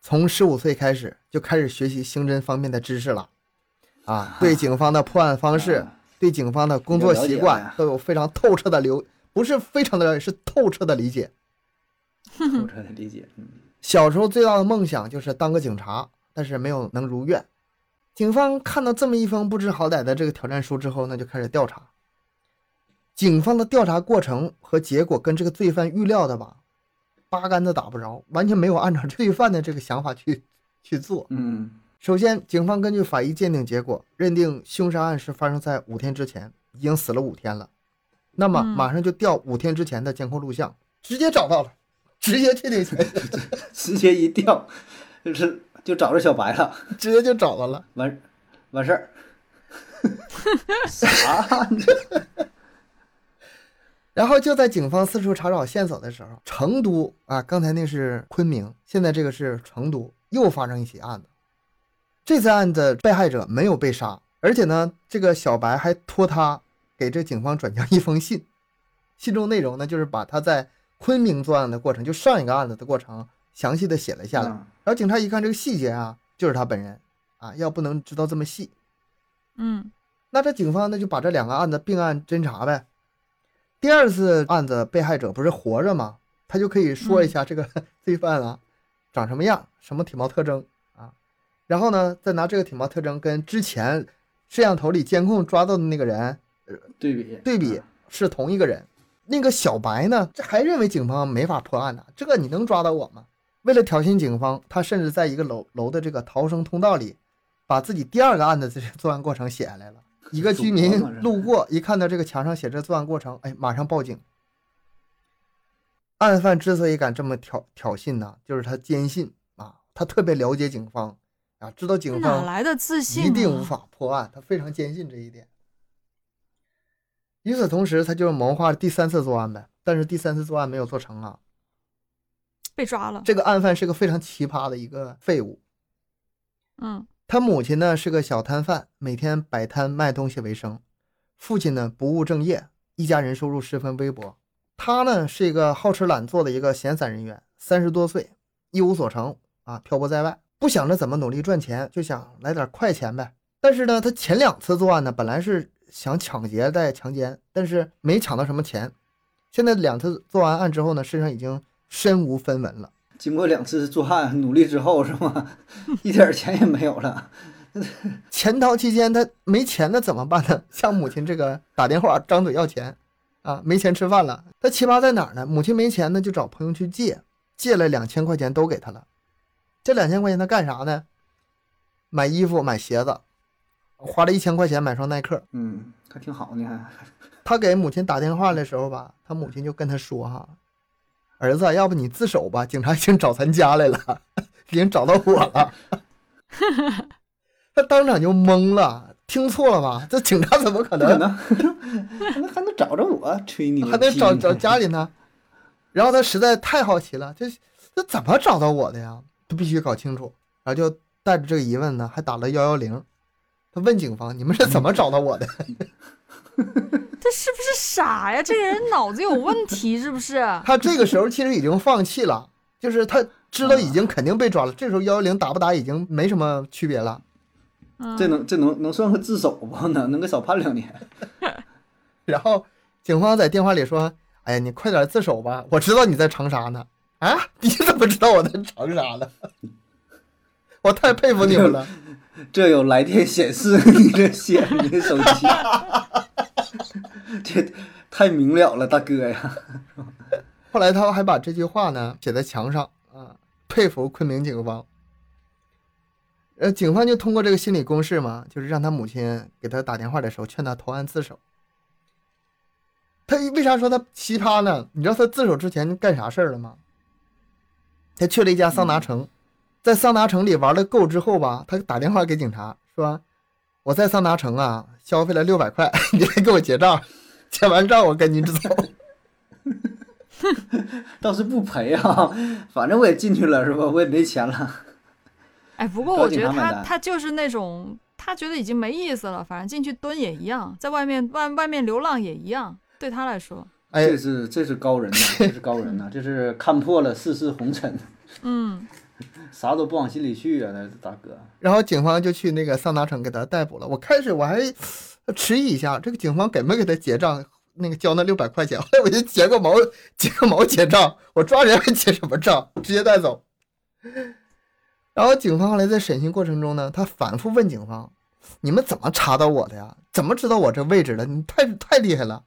从十五岁开始就开始学习刑侦方面的知识了，啊，对警方的破案方式，啊对警方的工作习惯都有非常透彻的流，不是非常的了解，是透彻的理解。透彻的理解。嗯，小时候最大的梦想就是当个警察，但是没有能如愿。警方看到这么一封不知好歹的这个挑战书之后呢，就开始调查。警方的调查过程和结果跟这个罪犯预料的吧，八竿子打不着，完全没有按照罪犯的这个想法去 去做。嗯，首先，警方根据法医鉴定结果认定凶杀案是发生在五天之前，已经死了五天了。那么嗯马上就调五天之前的监控录像，直接找到了，直接确定，直接一调，就是就找着小白了，直接就找到了。完完事儿。啥？然后就在警方四处查找线索的时候，成都啊，刚才那是昆明，现在这个是成都，又发生一起案子。这次案子被害者没有被杀，而且呢，这个小白还托他给这警方转交一封信，信中内容呢就是把他在昆明作案的过程，就上一个案子的过程，详细的写了下来。嗯然后警察一看这个细节啊，就是他本人啊，要不能知道这么细，嗯那这警方呢就把这两个案子并案侦查呗。第二次案子被害者不是活着吗？他就可以说一下这个 罪犯啊、长什么样，什么体貌特征啊，然后呢再拿这个体貌特征跟之前摄像头里监控抓到的那个人对比对比，是同一个人。那个小白呢，这还认为警方没法破案呢，这个你能抓到我吗？为了挑衅警方，他甚至在一个楼楼的这个逃生通道里，把自己第二个案子的这个作案过程写下来了。一个居民路过，一看到这个墙上写着作案过程，哎，马上报警。案犯之所以敢这么挑挑衅呢，就是他坚信啊，他特别了解警方啊，知道警哪方来的自信、啊？一定无法破案，他非常坚信这一点。与此同时，他就谋划第三次作案呗，但是第三次作案没有做成啊。被抓了。这个案犯是个非常奇葩的一个废物，嗯他母亲呢是个小摊贩，每天摆摊卖东西为生；父亲呢不务正业，一家人收入十分微薄。他呢是一个好吃懒做的一个闲散人员，三十多岁，一无所成啊，漂泊在外，不想着怎么努力赚钱，就想来点快钱呗。但是呢，他前两次作案呢，本来是想抢劫再强奸，但是没抢到什么钱。现在两次做完案之后呢，身上已经身无分文了。经过两次作案努力之后是吗？一点钱也没有了。潜逃期间他没钱，那怎么办呢？向母亲这个打电话张嘴要钱，啊，没钱吃饭了。他奇葩在哪儿呢？母亲没钱呢，就找朋友去借，借了两千块钱都给他了。这两千块钱他干啥呢？买衣服、买鞋子，花了一千块钱买双耐克。嗯，还挺好呢，还他给母亲打电话的时候吧，他母亲就跟他说哈，儿子，要不你自首吧，警察已经找咱家来了，已经找到我了。他当场就懵了，听错了吧？这警察怎么可不可能呢，还能还能找着我吹牛，还能找找家里呢？然后他实在太好奇了，这这怎么找到我的呀？他必须搞清楚，然后就带着这个疑问呢，还打了幺幺零。他问警方：“你们是怎么找到我的？” 他是不是傻呀？这个人脑子有问题是不是？他这个时候其实已经放弃了，就是他知道已经肯定被抓了，这时候幺幺零打不打已经没什么区别了。嗯这能这能能算个自首不？能能给少判两年。然后警方在电话里说：“哎呀，你快点自首吧，我知道你在长沙呢。”啊，你怎么知道我在长沙呢？我太佩服你们了。这有来电显示你这显你的手机，这太明了了，大哥呀！后来他还把这句话呢写在墙上啊，佩服昆明警方。呃，警方就通过这个心理攻势嘛，就是让他母亲给他打电话的时候劝他投案自首。他为啥说他奇葩呢？你知道他自首之前干啥事儿了吗？他去了一家桑拿城，在桑拿城里玩了够之后吧，他打电话给警察说：“我在桑拿城啊消费了六百块，你来给我结账，结完账我跟你走。”倒是不赔啊，反正我也进去了是吧？我也没钱了。哎，不过我觉得他他就是那种，他觉得已经没意思了，反正进去蹲也一样，在外面外外面流浪也一样，对他来说，哎这，是这是高人呐，这是高人呐，这是看破了世事红尘，嗯，啥都不往心里去啊，那大哥。然后警方就去那个桑拿城给他逮捕了。我开始我还迟疑一下，这个警方给没给他结账？那个交那六百块钱，后来我就结个毛，结个毛结账，我抓人还结什么账？直接带走。然后警方后来在审讯过程中呢，他反复问警方：“你们怎么查到我的呀？怎么知道我这位置的？你太太厉害了。”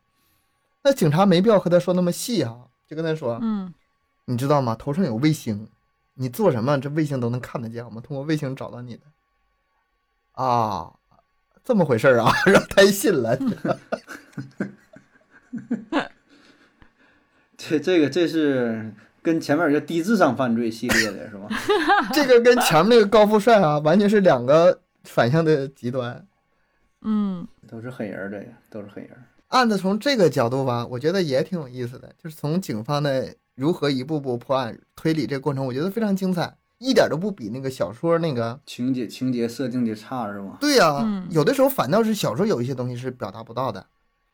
那警察没必要和他说那么细啊，就跟他说：“嗯，你知道吗？头上有卫星，你做什么这卫星都能看得见。我们通过卫星找到你的。啊，这么回事儿啊，让他也信了。这这个这是跟前面有个低智商犯罪系列的是吧？这个跟前面那个高富帅啊，完全是两个反向的极端。嗯，都是狠人儿，这个都是狠人儿。案子从这个角度吧，我觉得也挺有意思的，就是从警方的如何一步步破案推理这个过程，我觉得非常精彩，一点都不比那个小说那个。情节情节设定的差是吗？对呀、嗯有的时候反倒是小说有一些东西是表达不到的，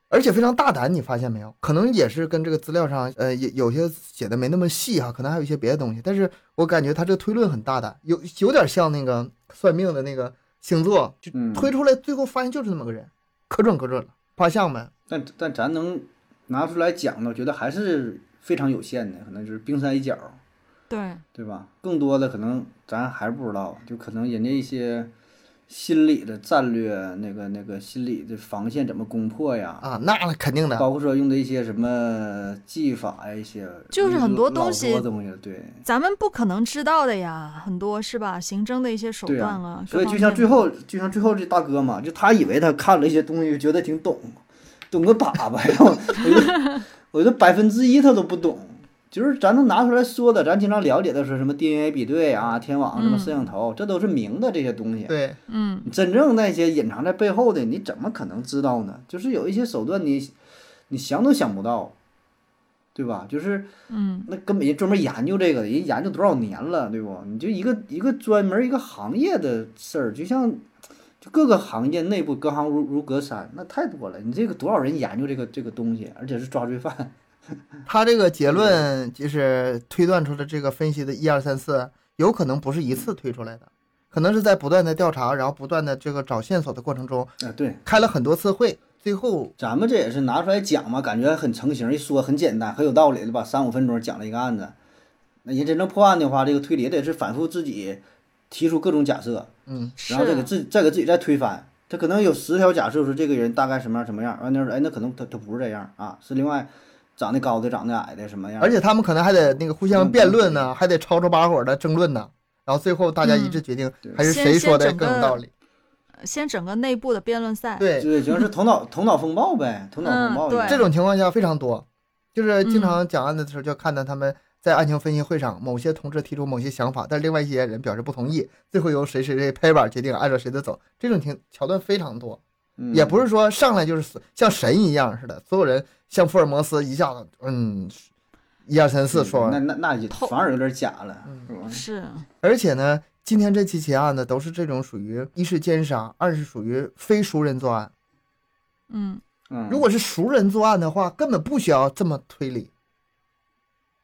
而且非常大胆，你发现没有？可能也是跟这个资料上，呃，有有些写的没那么细哈、可能还有一些别的东西，但是我感觉他这个推论很大胆，有有点像那个算命的那个星座，就嗯，推出来，最后发现就是那么个人，可准可准了，画像呗。但但咱能拿出来讲呢，我觉得还是非常有限的，可能就是冰山一角，对，对吧？更多的可能咱还不知道，就可能人家一些心理的战略，那个那个心理的防线怎么攻破呀，啊，那肯定的，包括说用的一些什么技法呀，一些就是很多东西多东西，对。咱们不可能知道的呀，很多是吧？刑侦的一些手段啊，各所以就像最后，就像最后这大哥嘛，就他以为他看了一些东西，觉得挺懂，懂个粑粑呀！我觉得百分之一他都不懂。就是咱能拿出来说的，咱经常了解的是什么 DNA 比对啊、天网什么嗯摄像头，这都是明的这些东西。对，嗯，真正那些隐藏在背后的，你怎么可能知道呢？就是有一些手段你，你想都想不到，对吧？就是嗯，那根本人专门研究这个的，人研究多少年了，对不？你就一个一个专门一个行业的事儿，就像就各个行业内部隔行如如隔山，那太多了。你这个多少人研究这个这个东西，而且是抓罪犯，他这个结论就是推断出的这个分析的一二三四，有可能不是一次推出来的，可能是在不断的调查，然后不断的这个找线索的过程中，啊，对，开了很多次会，最后咱们这也是拿出来讲嘛，感觉很成型，一说很简单，很有道理，对吧？三五分钟讲了一个案子，那人真正破案的话，这个推理也得是反复自己提出各种假设，嗯，然后再给，自己再给自己再推翻，他可能有十条假设说这个人大概什么样什么样，完那说哎那可能他他不是这样啊，是另外长得高的长得矮的什么样，而且他们可能还得那个互相辩论呢，还得吵吵把火的争论呢，然后最后大家一致决定对。还是谁说的更有道理。先整个内部的辩论赛。对，对，就是头脑头脑风暴呗，头脑风暴嗯对。这种情况下非常多，就是经嗯。常讲案子的时候，就看到他们在案情分析会上，某些同志提出某些想法，但另外一些人表示不同意，最后由谁谁谁拍板决定按照谁的走。这种情桥段非常多，嗯也不是说上来就是像神一样似的，所有人像福尔摩斯一下子，嗯，一二三四说完。那那那也透反而有点假了，嗯是吧？是，而且呢，今天这期奇案呢，都是这种属于一是奸杀，二是属于非熟人作案。嗯嗯，如果是熟人作案的话，根本不需要这么推理，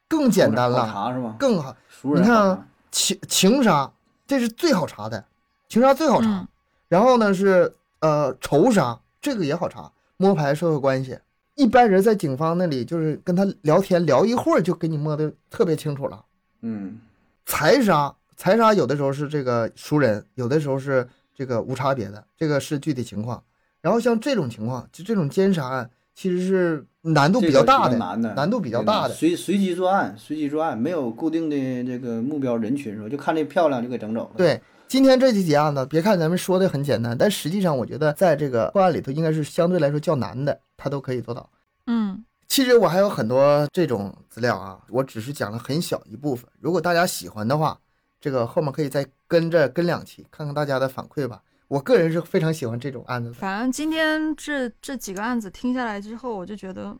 更简单了，查是吧？更好。熟人你看啊情情杀，这是最好查的，情杀最好查。嗯然后呢是呃仇杀，这个也好查，摸排社会关系。一般人在警方那里就是跟他聊天聊一会儿就给你摸的特别清楚了。嗯财杀，财杀有的时候是这个熟人，有的时候是这个无差别的，这个是具体情况。然后像这种情况，就这种奸杀案，其实是难度比较大的，难的，难度比较大的。随随机作案，随机作案，没有固定的这个目标人群是吧？就看这漂亮就给整走了。，对，今天这几起案子，别看咱们说的很简单，但实际上我觉得在这个破案里头，应该是相对来说较难的，他都可以做到。嗯其实我还有很多这种资料啊，我只是讲了很小一部分。如果大家喜欢的话，这个后面可以再跟着跟两期，看看大家的反馈吧。我个人是非常喜欢这种案子的。反正今天这这几个案子听下来之后，我就觉得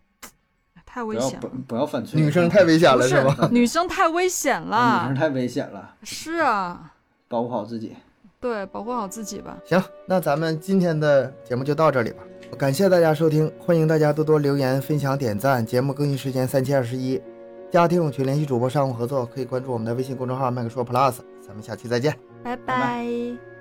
太不要不危险了。不要犯罪，女生太危险了是吧？女生太危险了女生，太危险了，是啊，保护好自己。对，保护好自己吧。行，那咱们今天的节目就到这里吧。感谢大家收听，欢迎大家多多留言、分享、点赞。节目更新时间三七二十一，加听友群联系主播商务合作，可以关注我们的微信公众号“麦克说 Plus”。咱们下期再见。拜拜拜